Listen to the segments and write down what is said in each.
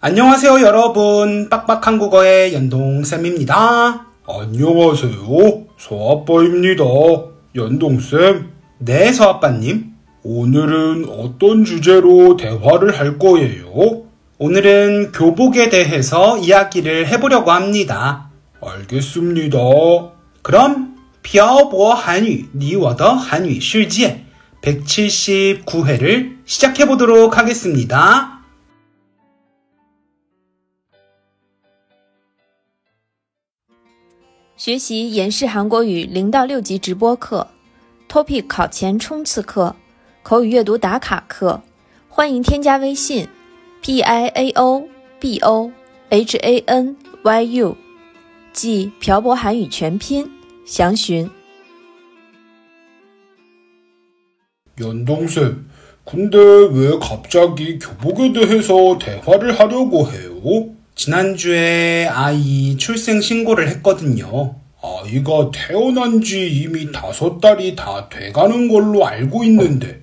안녕하세요, 여러분. 빡빡한국어의 연동쌤입니다. 안녕하세요. 서아빠입니다. 연동쌤. 네, 서아빠님. 오늘은 어떤 주제로 대화를 할 거예요? 오늘은 교복에 대해서 이야기를 해보려고 합니다. 알겠습니다. 그럼 漂泊 한유, 니워더 한유 실지에 179회를 시작해 보도록 하겠습니다. 学习延世韩国语零到六级直播课，Topic 考前冲刺课，口语阅读打卡课，欢迎添加微信 p i a o b o h a n y u，即漂泊韩语全拼，详询。 연동쌤, 근데 왜 갑자기 교복에 대해서 대화를 하려고 해요? 지난주에 아이 출생 신고를 했거든요. 아이가 태어난 지 이미 다섯 달이 다 돼가는 걸로 알고 있는데,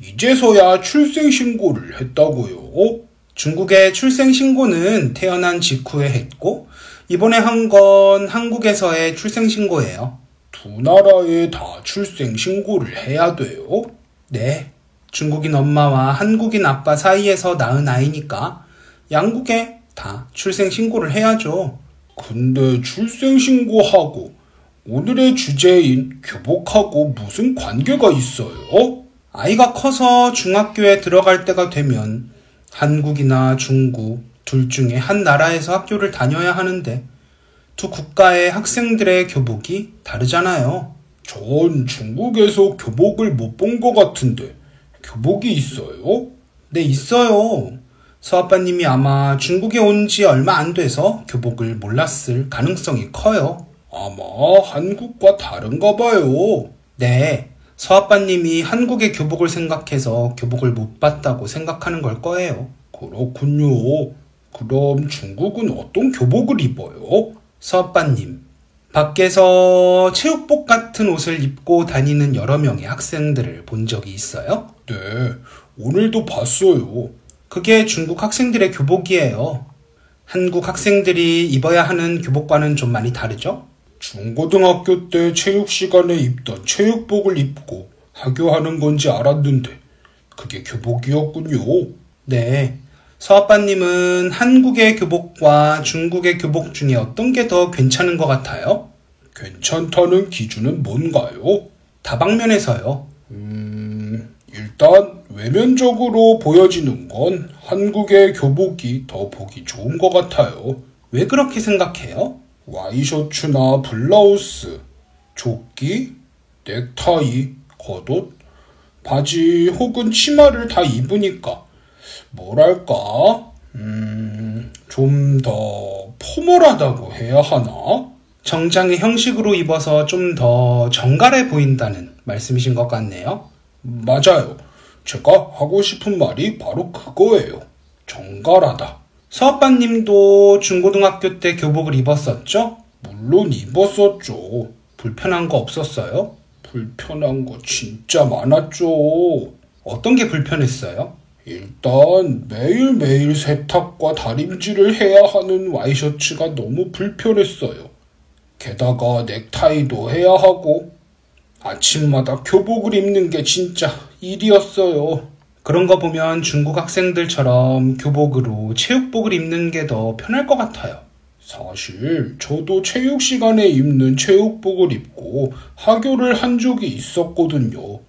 이제서야 출생 신고를 했다고요? 중국의 출생 신고는 태어난 직후에 했고, 이번에 한 건 한국에서의 출생 신고예요. 두 나라에 다 출생 신고를 해야 돼요? 네. 중국인 엄마와 한국인 아빠 사이에서 낳은 아이니까 양국에 다 출생 신고를 해야죠. 근데 출생 신고하고 오늘의 주제인 교복하고 무슨 관계가 있어요? 아이가 커서 중학교에 들어갈 때가 되면 한국이나 중국 둘 중에 한 나라에서 학교를 다녀야 하는데 두 국가의 학생들의 교복이 다르잖아요. 전 중국에서 교복을 못 본 것 같은데 교복이 있어요? 네, 있어요. 서아빠님이 아마 중국에 온 지 얼마 안 돼서 교복을 몰랐을 가능성이 커요. 아마 한국과 다른가 봐요. 네, 서아빠님이 한국의 교복을 생각해서 교복을 못 봤다고 생각하는 걸 거예요. 그렇군요. 그럼 중국은 어떤 교복을 입어요? 서아빠님, 밖에서 체육복 같은 옷을 입고 다니는 여러 명의 학생들을 본 적이 있어요? 네, 오늘도 봤어요. 그게 중국 학생들의 교복이에요. 한국 학생들이 입어야 하는 교복과는 좀 많이 다르죠? 중고등학교 때 체육 시간에 입던 체육복을 입고 하교하는 건지 알았는데 그게 교복이었군요. 네. 서아빠님은 한국의 교복과 중국의 교복 중에 어떤 게 더 괜찮은 것 같아요? 괜찮다는 기준은 뭔가요? 다방면에서요. 음, 일단 외면적으로 보여지는 건 한국의 교복이 더 보기 좋은 것 같아요. 왜 그렇게 생각해요? 와이셔츠나 블라우스, 조끼, 넥타이, 겉옷, 바지 혹은 치마를 다 입으니까 뭐랄까, 음, 좀 더 포멀하다고 해야 하나? 정장의 형식으로 입어서 좀 더 정갈해 보인다는 말씀이신 것 같네요. 맞아요. 제가 하고 싶은 말이 바로 그거예요. 정갈하다. 서아빠님도 중고등학교 때 교복을 입었었죠? 물론 입었었죠. 불편한 거 없었어요? 불편한 거 진짜 많았죠. 어떤 게 불편했어요? 일단 매일매일 세탁과 다림질을 해야 하는 와이셔츠가 너무 불편했어요. 게다가 넥타이도 해야 하고 아침마다 교복을 입는 게 진짜 일이었어요. 그런 거 보면 중국 학생들처럼 교복으로 체육복을 입는 게 더 편할 것 같아요. 사실 저도 체육 시간에 입는 체육복을 입고 하교를 한 적이 있었거든요.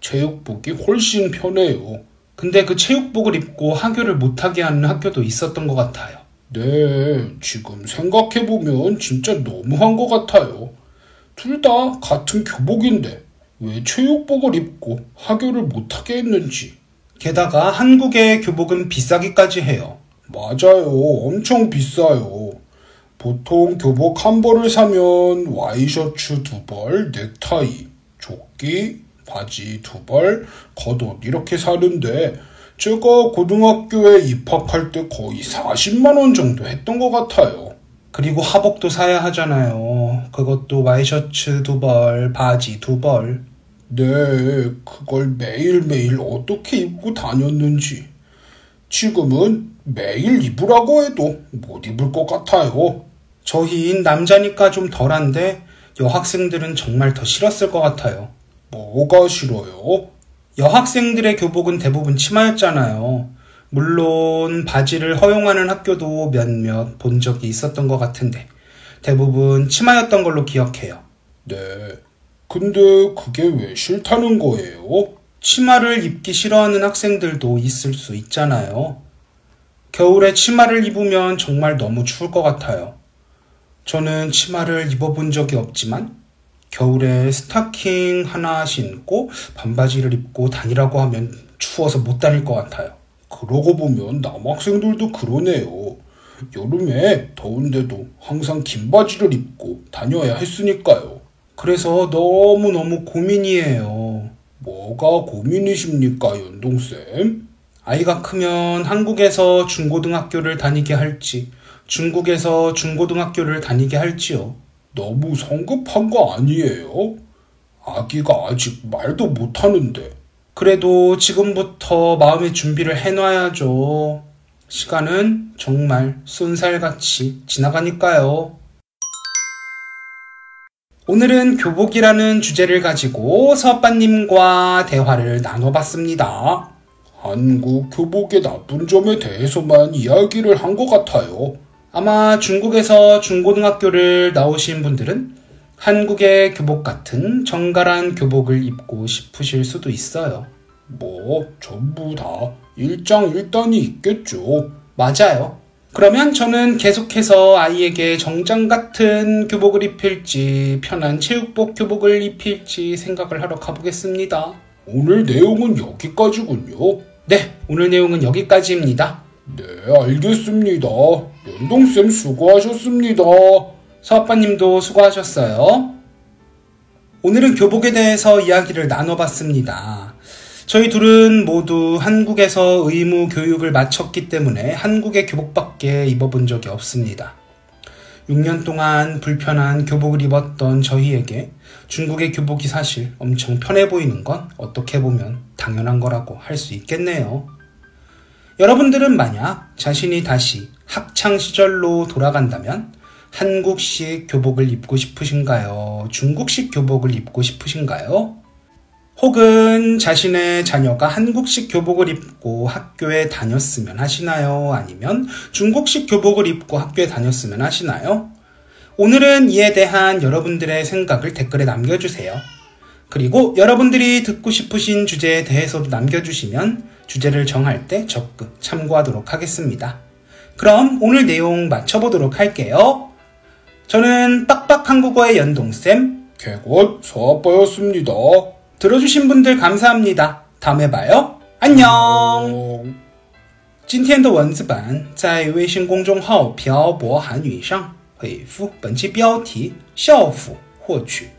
체육복이 훨씬 편해요. 근데 그 체육복을 입고 하교를 못하게 하는 학교도 있었던 것 같아요. 네, 지금 생각해보면 진짜 너무한 것 같아요. 둘 다 같은 교복인데 왜 체육복을 입고 하교를 못하게 했는지. 게다가 한국의 교복은 비싸기까지 해요. 맞아요. 엄청 비싸요. 보통 교복 한 벌을 사면 와이셔츠 두 벌, 넥타이, 조끼, 바지 두 벌, 겉옷 이렇게 사는데 제가 고등학교에 입학할 때 거의 40만 원 정도 했던 것 같아요. 그리고 하복도 사야 하잖아요. 그것도 와이셔츠 두 벌, 바지 두 벌. 네, 그걸 매일매일 어떻게 입고 다녔는지. 지금은 매일 입으라고 해도 못 입을 것 같아요. 저희인 남자니까 좀 덜한데 여학생들은 정말 더 싫었을 것 같아요. 뭐가 싫어요? 여학생들의 교복은 대부분 치마였잖아요. 물론 바지를 허용하는 학교도 몇몇 본 적이 있었던 것 같은데 대부분 치마였던 걸로 기억해요. 네. 근데 그게 왜 싫다는 거예요? 치마를 입기 싫어하는 학생들도 있을 수 있잖아요. 겨울에 치마를 입으면 정말 너무 추울 것 같아요. 저는 치마를 입어본 적이 없지만 겨울에 스타킹 하나 신고 반바지를 입고 다니라고 하면 추워서 못 다닐 것 같아요. 그러고 보면 남학생들도 그러네요. 여름에 더운데도 항상 긴 바지를 입고 다녀야 했으니까요. 그래서 너무너무 고민이에요. 뭐가 고민이십니까, 연동쌤? 아이가 크면 한국에서 중고등학교를 다니게 할지, 중국에서 중고등학교를 다니게 할지요. 너무 성급한 거 아니에요? 아기가 아직 말도 못하는데. 그래도 지금부터 마음의 준비를 해놔야죠. 시간은 정말 쏜살같이 지나가니까요. 오늘은 교복이라는 주제를 가지고 서빠님과 대화를 나눠봤습니다. 한국 교복의 나쁜 점에 대해서만 이야기를 한 것 같아요. 아마 중국에서 중고등학교를 나오신 분들은 한국의 교복 같은 정갈한 교복을 입고 싶으실 수도 있어요. 뭐, 전부 다 일장일단이 있겠죠. 맞아요. 그러면 저는 계속해서 아이에게 정장 같은 교복을 입힐지 편한 체육복 교복을 입힐지 생각을 하러 가보겠습니다. 오늘 내용은 여기까지군요. 네, 오늘 내용은 여기까지입니다. 네, 알겠습니다. 연동쌤 수고하셨습니다. 서아빠님도 수고하셨어요. 오늘은 교복에 대해서 이야기를 나눠봤습니다. 저희 둘은 모두 한국에서 의무 교육을 마쳤기 때문에 한국의 교복밖에 입어본 적이 없습니다. 6년 동안 불편한 교복을 입었던 저희에게 중국의 교복이 사실 엄청 편해 보이는 건 어떻게 보면 당연한 거라고 할 수 있겠네요. 여러분들은 만약 자신이 다시 학창 시절로 돌아간다면 한국식 교복을 입고 싶으신가요? 중국식 교복을 입고 싶으신가요? 혹은 자신의 자녀가 한국식 교복을 입고 학교에 다녔으면 하시나요? 아니면 중국식 교복을 입고 학교에 다녔으면 하시나요? 오늘은 이에 대한 여러분들의 생각을 댓글에 남겨주세요. 그리고 여러분들이 듣고 싶으신 주제에 대해서도 남겨주시면 주제를 정할 때 적극 참고하도록 하겠습니다. 그럼 오늘 내용 맞춰보도록 할게요. 저는 빡빡 한국어의 연동쌤, 개곧 서아빠였습니다. 들어주신 분들 감사합니다. 다음에 봐요. 안녕! 今天的文字版在微信公众号“漂泊韩语”上回复本期标题“校服”获取。